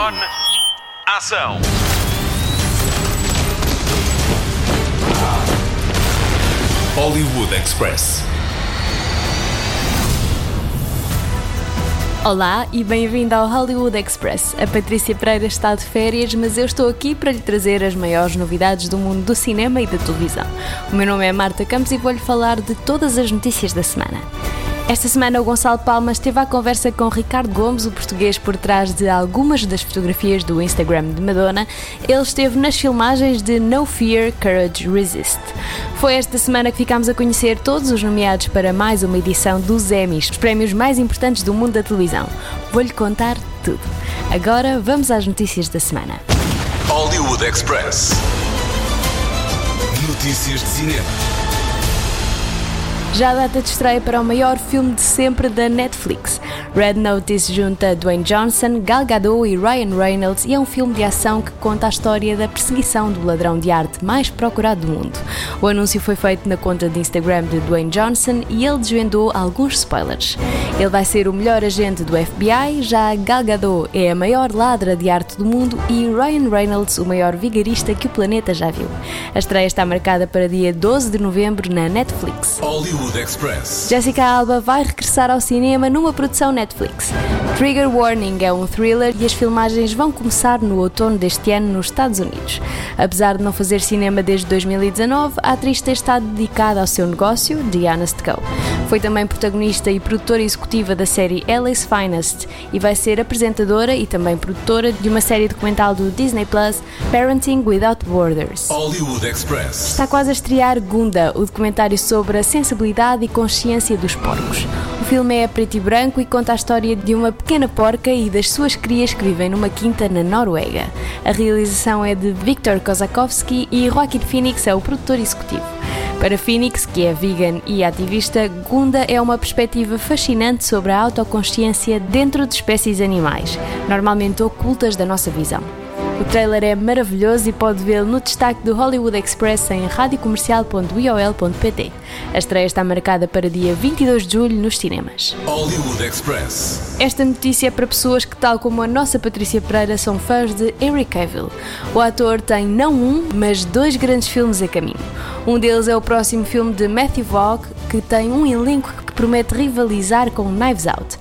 On. Ação. Hollywood Express. Olá e bem-vindo ao Hollywood Express. A Patrícia Pereira está de férias, mas eu estou aqui para lhe trazer as maiores novidades do mundo do cinema e da televisão. O meu nome é Marta Campos e vou-lhe falar de todas as notícias da semana. Esta semana o Gonçalo Palmas teve a conversa com Ricardo Gomes, o português por trás de algumas das fotografias do Instagram de Madonna. Ele esteve nas filmagens de No Fear, Courage, Resist. Foi esta semana que ficámos a conhecer todos os nomeados para mais uma edição dos Emmys, os prémios mais importantes do mundo da televisão. Vou-lhe contar tudo. Agora vamos às notícias da semana. Hollywood Express. Notícias de cinema. Já data de estreia para o maior filme de sempre da Netflix. Red Notice junta Dwayne Johnson, Gal Gadot e Ryan Reynolds e é um filme de ação que conta a história da perseguição do ladrão de arte mais procurado do mundo. O anúncio foi feito na conta de Instagram de Dwayne Johnson e ele desvendou alguns spoilers. Ele vai ser o melhor agente do FBI, já Gal Gadot é a maior ladra de arte do mundo e Ryan Reynolds o maior vigarista que o planeta já viu. A estreia está marcada para dia 12 de novembro na Netflix. Hollywood Express. Jessica Alba vai regressar ao cinema numa produção Netflix. Trigger Warning é um thriller e as filmagens vão começar no outono deste ano nos Estados Unidos. Apesar de não fazer cinema desde 2019, a atriz tem estado dedicada ao seu negócio, The Honest Co. Foi também protagonista e produtora executiva da série LA's Finest e vai ser apresentadora e também produtora de uma série documental do Disney Plus, Parenting Without Borders. Hollywood Express. Está quase a estrear Gunda, o documentário sobre a sensibilidade e consciência dos porcos. O filme é a preto e branco e conta a história de uma pequena porca e das suas crias que vivem numa quinta na Noruega. A realização é de Viktor Kozakovsky e Joaquin Phoenix é o produtor executivo. Para Phoenix, que é vegan e ativista, Gunda é uma perspectiva fascinante sobre a autoconsciência dentro de espécies animais, normalmente ocultas da nossa visão. O trailer é maravilhoso e pode vê-lo no destaque do Hollywood Express em radiocomercial.iol.pt. A estreia está marcada para dia 22 de julho nos cinemas. Hollywood Express. Esta notícia é para pessoas que, tal como a nossa Patrícia Pereira, são fãs de Henry Cavill. O ator tem não um, mas dois grandes filmes a caminho. Um deles é o próximo filme de Matthew Vaughn, que tem um elenco que promete rivalizar com Knives Out.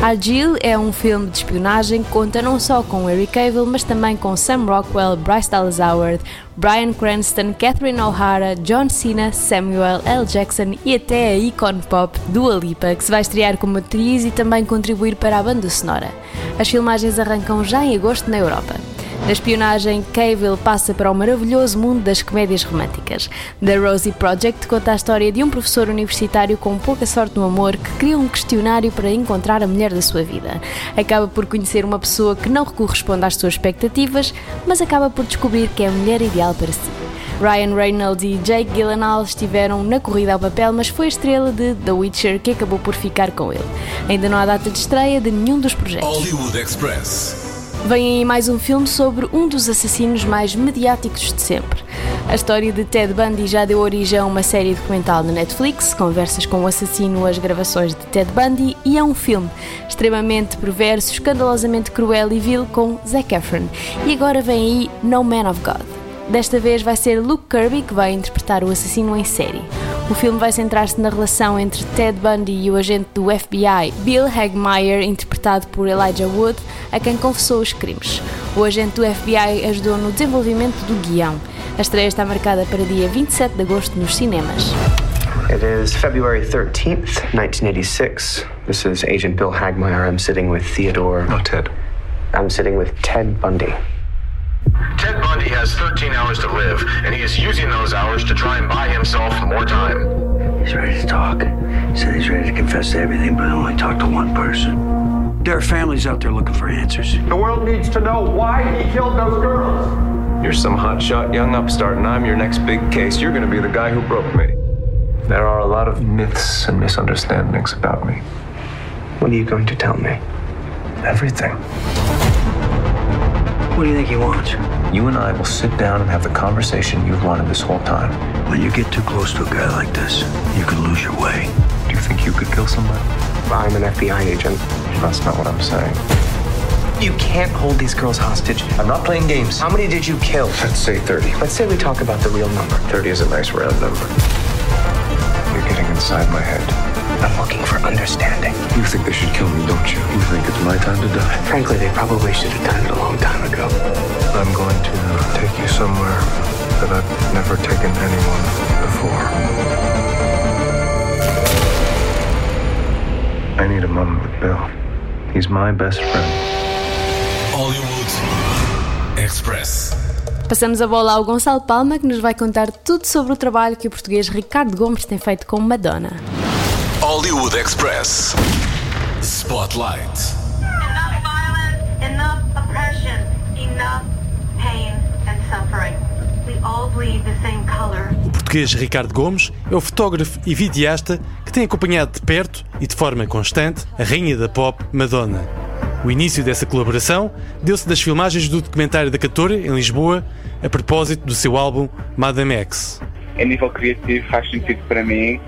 Argylle é um filme de espionagem que conta não só com Henry Cavill, mas também com Sam Rockwell, Bryce Dallas Howard, Bryan Cranston, Catherine O'Hara, John Cena, Samuel L. Jackson e até a icon pop Dua Lipa, que se vai estrear como atriz e também contribuir para a banda sonora. As filmagens arrancam já em agosto na Europa. Na espionagem, Cavill passa para o maravilhoso mundo das comédias românticas. The Rosie Project conta a história de um professor universitário com pouca sorte no amor que cria um questionário para encontrar a mulher da sua vida. Acaba por conhecer uma pessoa que não corresponde às suas expectativas, mas acaba por descobrir que é a mulher ideal para si. Ryan Reynolds e Jake Gyllenhaal estiveram na corrida ao papel, mas foi a estrela de The Witcher que acabou por ficar com ele. Ainda não há data de estreia de nenhum dos projetos. Vem aí mais um filme sobre um dos assassinos mais mediáticos de sempre. A história de Ted Bundy já deu origem a uma série documental na Netflix, Conversas com o Assassino, as gravações de Ted Bundy, e é um filme extremamente perverso, escandalosamente cruel e vil com Zac Efron. E agora vem aí No Man of God. Desta vez vai ser Luke Kirby que vai interpretar o assassino em série. O filme vai centrar-se na relação entre Ted Bundy e o agente do FBI, Bill Hagmaier, interpretado por Elijah Wood, a quem confessou os crimes. O agente do FBI ajudou no desenvolvimento do guião. A estreia está marcada para dia 27 de agosto nos cinemas. It is February 13th, 1986. This is Agent Bill Hagmeyer. I'm sitting with Theodore. No, Ted. I'm sitting with Ted Bundy. Ted Bundy has 13 hours to live, and he is using those hours to try and buy himself more time. He's ready to talk. He said he's ready to confess to everything, but only talk to one person. There are families out there looking for answers. The world needs to know why he killed those girls. You're some hotshot young upstart, and I'm your next big case. You're going to be the guy who broke me. There are a lot of myths and misunderstandings about me. What are you going to tell me? Everything. What do you think he wants? You and I will sit down and have the conversation you've wanted this whole time. When you get too close to a guy like this, you can lose your way. Do you think you could kill somebody? I'm an FBI agent. That's not what I'm saying. You can't hold these girls hostage. I'm not playing games. How many did you kill? Let's say 30. Let's say we talk about the real number. 30 is a nice round number. You're getting inside my head. I'm looking for understanding. You think they should kill me, don't you? You think it's my time to die? Frankly, they probably should have done it a long time ago. I'm going to take you somewhere that I've never taken anyone before. I need a moment with Bill. He's my best friend. Hollywood Express. Passamos a bola ao Gonçalo Palma, que nos vai contar tudo sobre o trabalho que o português Ricardo Gomes tem feito com Madonna. Hollywood Express. Spotlight. Enough violence, enough oppression, enough pain and suffering. We all bleed the same color. O português Ricardo Gomes é o fotógrafo e videasta que tem acompanhado de perto e de forma constante a rainha da pop, Madonna. O início dessa colaboração deu-se das filmagens do documentário da cantora em Lisboa, a propósito do seu álbum Madame X. a nível criativo faz sentido para mim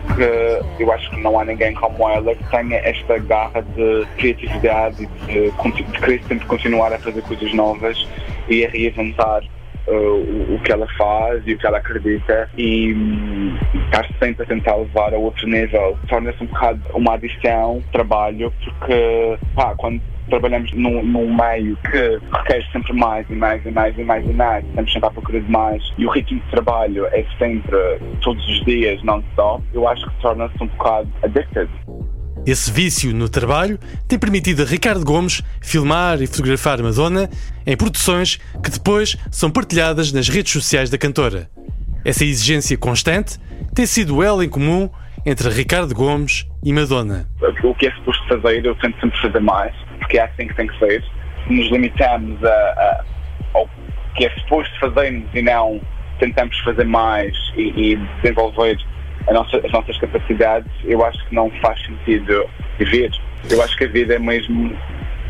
porque eu acho que não há ninguém como ela que tenha esta garra de criatividade e de, de querer sempre continuar a fazer coisas novas e a reinventar uh, o, o que ela faz e o que ela acredita e hum, estar sempre a tentar levar a outro nível. Torna-se um bocado uma adição, trabalho, porque pá, quando trabalhamos num, num meio que requer sempre mais e mais e mais e mais e mais, estamos sempre à procura de mais e o ritmo de trabalho é sempre todos os dias, non-stop, eu acho que torna-se um bocado addicted. Esse vício no trabalho tem permitido a Ricardo Gomes filmar e fotografar Madonna em produções que depois são partilhadas nas redes sociais da cantora. Essa exigência constante tem sido o elo em comum entre Ricardo Gomes e Madonna. o que é suposto fazer, eu tento sempre fazer mais, porque é assim que tem que ser. Se nos limitamos a, a- ao que é suposto fazermos e não tentamos fazer mais e, e desenvolver nossa- as nossas capacidades, eu acho que não faz sentido viver. Eu acho que a vida é mesmo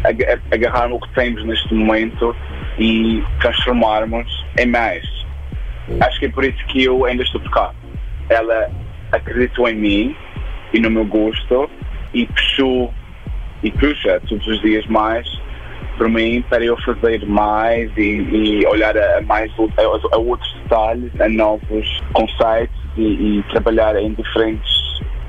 ag- agarrar o que temos neste momento e transformarmos em mais. Acho que é por isso que eu ainda estou por cá. Ela acreditou em mim e no meu gosto e puxou e puxa todos os dias mais por mim para eu fazer mais e, e olhar a, mais a, a outros detalhes, a novos conceitos e, e trabalhar em diferentes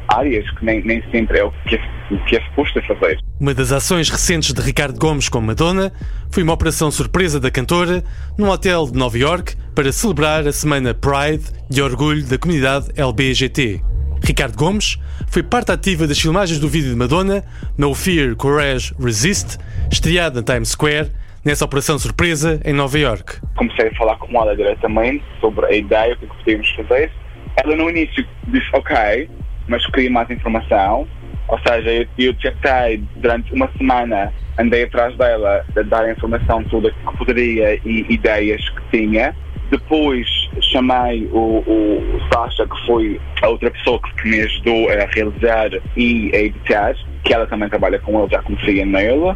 áreas que nem, nem sempre é o que é, que é suposto fazer. Uma das ações recentes de Ricardo Gomes com Madonna foi uma operação surpresa da cantora num hotel de Nova York para celebrar a semana Pride de orgulho da comunidade LBGT. Ricardo Gomes foi parte ativa das filmagens do vídeo de Madonna No Fear, Courage, Resist, estreado na Times Square nessa operação surpresa em Nova York. comecei a falar com ela diretamente sobre a ideia, o que, é podíamos fazer. Ela no início disse ok, mas queria mais informação. Ou seja, eu, eu tentei durante uma semana, andei atrás dela a dar a informação toda que poderia e ideias que tinha. Depois chamei o, o Sasha, que foi a outra pessoa que me ajudou a realizar e a editar, que ela também trabalha com ele, já confia nele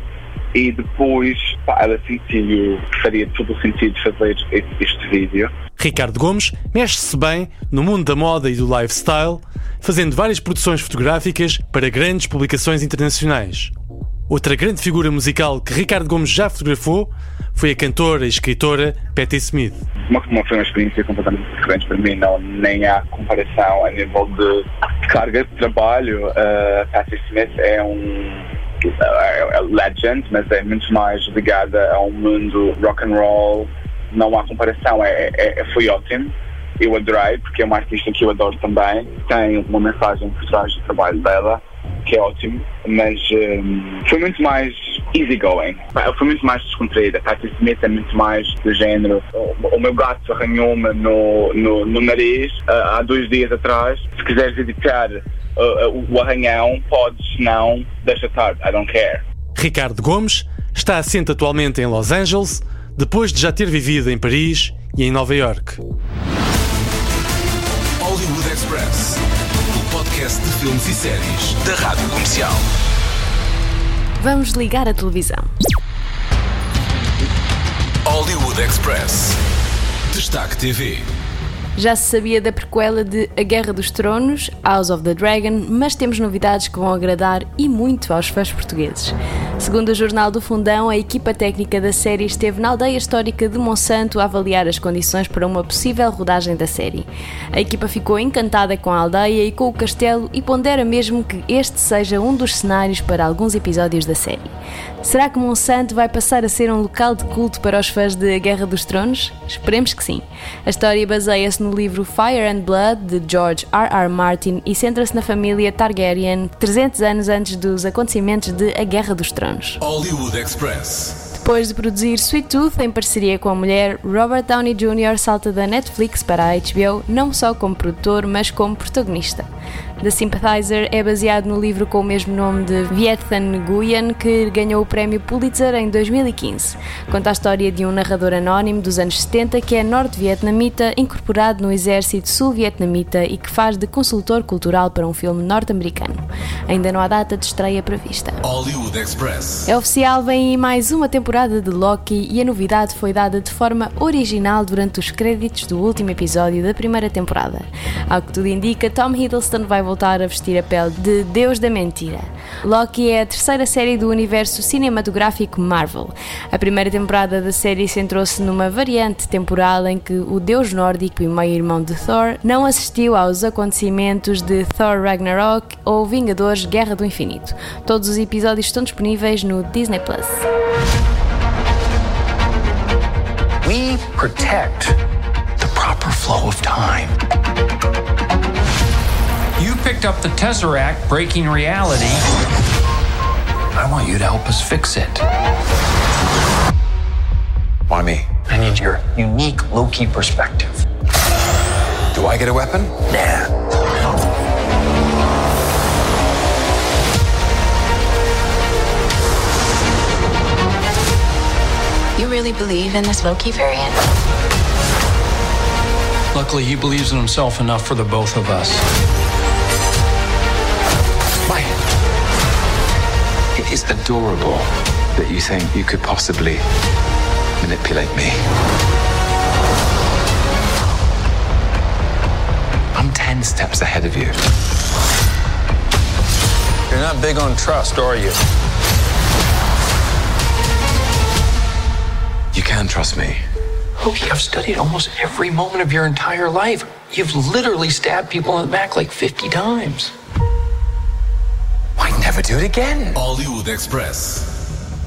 e depois pá, ela sentiu que faria todo o sentido fazer este, este vídeo. Ricardo Gomes mexe-se bem no mundo da moda e do lifestyle, fazendo várias produções fotográficas para grandes publicações internacionais. Outra grande figura musical que Ricardo Gomes já fotografou foi a cantora e escritora Patti Smith. Uma, uma, foi uma experiência completamente diferente para mim, não, nem há comparação a nível de carga de trabalho. Uh, Patti Smith é um é, é legend, mas é muito mais ligada a um mundo rock and roll. Não há comparação, é, é, é- foi ótimo. Eu adorei, porque é uma artista que eu adoro também. Tem uma mensagem por trás do trabalho dela, que é ótimo, mas hum, foi muito mais easygoing. Foi muito mais descontraída. Patti Smith é muito mais do género. O, o meu gato arranhou-me no, no, no nariz ah, há dois dias atrás. Se quiseres editar ah, ah, o arranhão, podes, não, deixa tarde. I don't care. Ricardo Gomes está assente atualmente em Los Angeles, depois de já ter vivido em Paris e em Nova York. Hollywood Express. Podcast de filmes e séries da Rádio Comercial. Vamos ligar a televisão. Hollywood Express. Destaque TV. Já se sabia da prequela de A Guerra dos Tronos, House of the Dragon, mas temos novidades que vão agradar e muito aos fãs portugueses. Segundo o Jornal do Fundão, a equipa técnica da série esteve na aldeia histórica de Monsanto a avaliar as condições para uma possível rodagem da série. A equipa ficou encantada com a aldeia e com o castelo e pondera mesmo que este seja um dos cenários para alguns episódios da série. Será que Monsanto vai passar a ser um local de culto para os fãs de Guerra dos Tronos? Esperemos que sim. A história baseia-se no livro Fire and Blood de George R. R. Martin e centra-se na família Targaryen 300 anos antes dos acontecimentos de A Guerra dos Tronos. Hollywood Express. Depois de produzir Sweet Tooth em parceria com a mulher, Robert Downey Jr. salta da Netflix para a HBO não só como produtor, mas como protagonista. The Sympathizer é baseado no livro com o mesmo nome de Viet Thanh Nguyen, que ganhou o prémio Pulitzer em 2015. Conta a história de um narrador anónimo dos anos 70 que é norte-vietnamita, incorporado no exército sul-vietnamita e que faz de consultor cultural para um filme norte-americano. Ainda não há data de estreia prevista. Hollywood Express. É oficial, vem aí mais uma temporada de Loki e a novidade foi dada de forma original durante os créditos do último episódio da primeira temporada. Ao que tudo indica, Tom Hiddleston vai voltar a vestir a pele de Deus da Mentira. Loki é a terceira série do universo cinematográfico Marvel. A primeira temporada da série centrou-se numa variante temporal em que o deus nórdico e meio-irmão de Thor não assistiu aos acontecimentos de Thor Ragnarok ou Vingadores Guerra do Infinito. Todos os episódios estão disponíveis no Disney Plus. We protect the proper flow of time. You picked up the Tesseract, breaking reality. I want you to help us fix it. Why me? I need your unique Loki perspective. Do I get a weapon? Nah. You really believe in this Loki variant? Luckily, he believes in himself enough for the both of us. It is adorable that you think you could possibly manipulate me. I'm 10 steps ahead of you. You're not big on trust, are you? You can trust me. Oh, Loki, I've studied almost every moment of your entire life. You've literally stabbed people in the back like 50 times. Never do it again? Hollywood Express.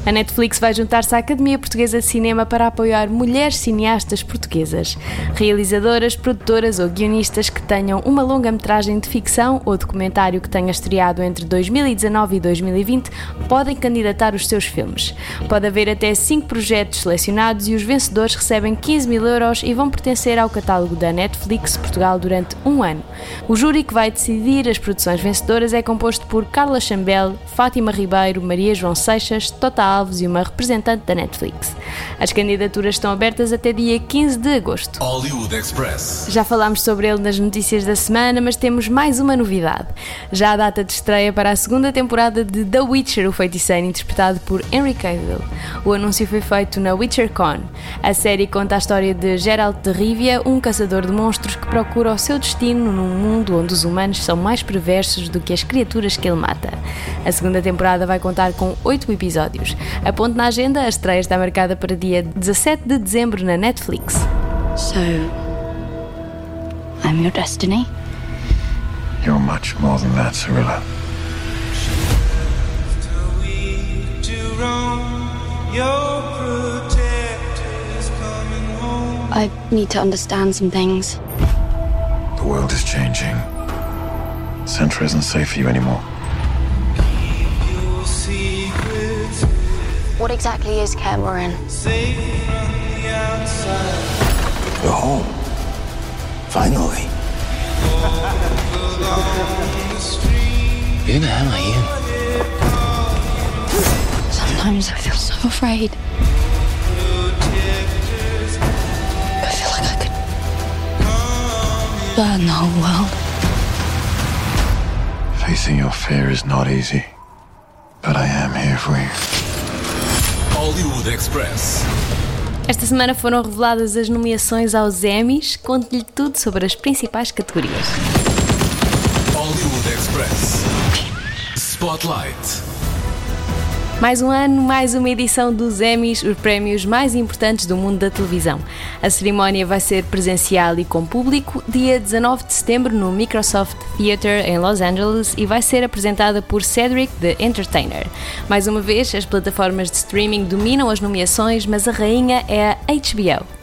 A Netflix vai juntar-se à Academia Portuguesa de Cinema para apoiar mulheres cineastas portuguesas, realizadoras, produtoras ou guionistas que tenham uma longa-metragem de ficção ou documentário que tenha estreado entre 2019 e 2020 podem candidatar os seus filmes. Pode haver até 5 projetos selecionados e os vencedores recebem 15 mil euros e vão pertencer ao catálogo da Netflix Portugal durante um ano. O júri que vai decidir as produções vencedoras é composto por Carla Chambel, Fátima Ribeiro, Maria João Seixas, Tota Alves e uma representante da Netflix. As candidaturas estão abertas até dia 15 de agosto. Hollywood Express. Já falámos sobre ele nas notícias da semana, mas temos mais uma novidade. Já a data de estreia para a segunda temporada de The Witcher, o feiticeiro, interpretado por Henry Cavill. O anúncio foi feito na WitcherCon. A série conta a história de Geralt de Rivia, um caçador de monstros que procura o seu destino num mundo onde os humanos são mais perversos do que as criaturas que ele mata. A segunda temporada vai contar com oito episódios. A ponto na agenda, a estreia está marcada para dia 17 de dezembro na Netflix. So, I'm your destiny? You're much more than that, Cirilla. I need to understand some things. The world is changing. Centra isn't safe for you anymore. What exactly is Cameron? You're home. Finally. Who the hell are you? Sometimes I feel so afraid. I feel like I could burn the whole world. Facing your fear is not easy. But I am here for you. Hollywood Express. Esta semana foram reveladas as nomeações aos Emmys. Conte-lhe tudo sobre as principais categorias. Hollywood Express. Spotlight. Mais um ano, mais uma edição dos Emmys, os prémios mais importantes do mundo da televisão. A cerimónia vai ser presencial e com público, dia 19 de setembro no Microsoft Theater em Los Angeles e vai ser apresentada por Cedric the Entertainer. Mais uma vez, as plataformas de streaming dominam as nomeações, mas a rainha é a HBO.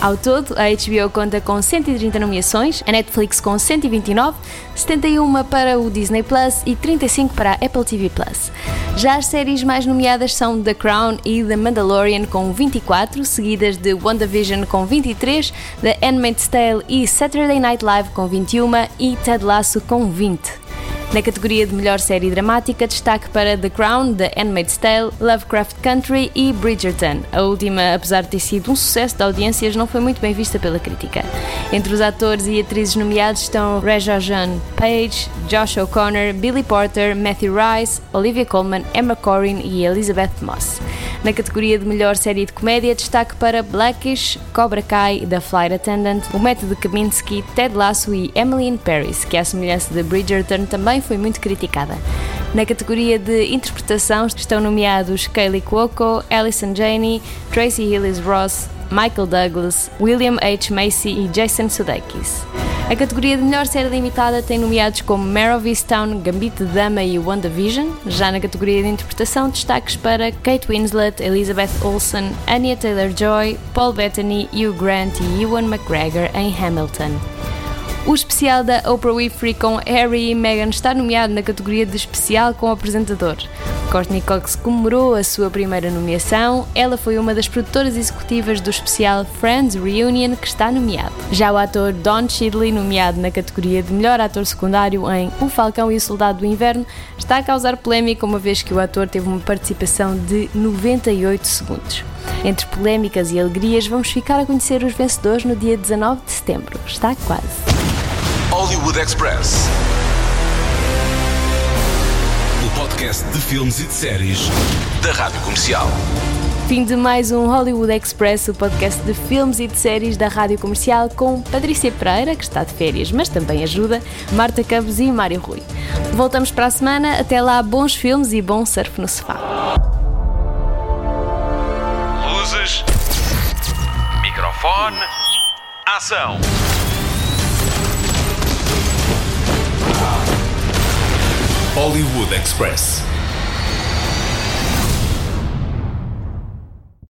Ao todo, a HBO conta com 130 nomeações, a Netflix com 129, 71 para o Disney Plus e 35 para a Apple TV Plus. Já as séries mais nomeadas são The Crown e The Mandalorian com 24, seguidas de WandaVision com 23, The Handmaid's Tale e Saturday Night Live com 21 e Ted Lasso com 20. Na categoria de melhor série dramática, destaque para The Crown, The Handmaid's Tale, Lovecraft Country e Bridgerton. A última, apesar de ter sido um sucesso de audiências, não foi muito bem vista pela crítica. Entre os atores e atrizes nomeados estão Reza Jean Page, Josh O'Connor, Billy Porter, Matthew Rice, Olivia Colman, Emma Corrin e Elizabeth Moss. Na categoria de melhor série de comédia, destaque para Blackish, Cobra Kai, The Flight Attendant, O Método Kaminsky, Ted Lasso e Emily in Paris, que à semelhança de Bridgerton também foi muito criticada. Na categoria de interpretação estão nomeados Kaylee Cuoco, Alison Janney, Tracy Hillis Ross, Michael Douglas, William H. Macy e Jason Sudeikis. A categoria de melhor série limitada tem nomeados como Mare of Easttown, Gambito de Dama e WandaVision. Já na categoria de interpretação, destaques para Kate Winslet, Elizabeth Olsen, Anya Taylor-Joy, Paul Bettany, Hugh Grant e Ewan McGregor em Hamilton. O especial da Oprah Winfrey com Harry e Meghan está nomeado na categoria de especial com apresentador. Courtney Cox comemorou a sua primeira nomeação. Ela foi uma das produtoras executivas do especial Friends Reunion, que está nomeado. Já o ator Don Cheadley, nomeado na categoria de melhor ator secundário em O Falcão e o Soldado do Inverno, está a causar polémica uma vez que o ator teve uma participação de 98 segundos. Entre polémicas e alegrias, vamos ficar a conhecer os vencedores no dia 19 de setembro. Está quase. Hollywood Express. O podcast de filmes e de séries da Rádio Comercial. Fim de mais um Hollywood Express, o podcast de filmes e de séries da Rádio Comercial com Patrícia Pereira, que está de férias, mas também ajuda, Marta Campos e Mário Rui. Voltamos para a semana, até lá, bons filmes e bom surf no sofá. Luzes, microfone, ação. Hollywood Express.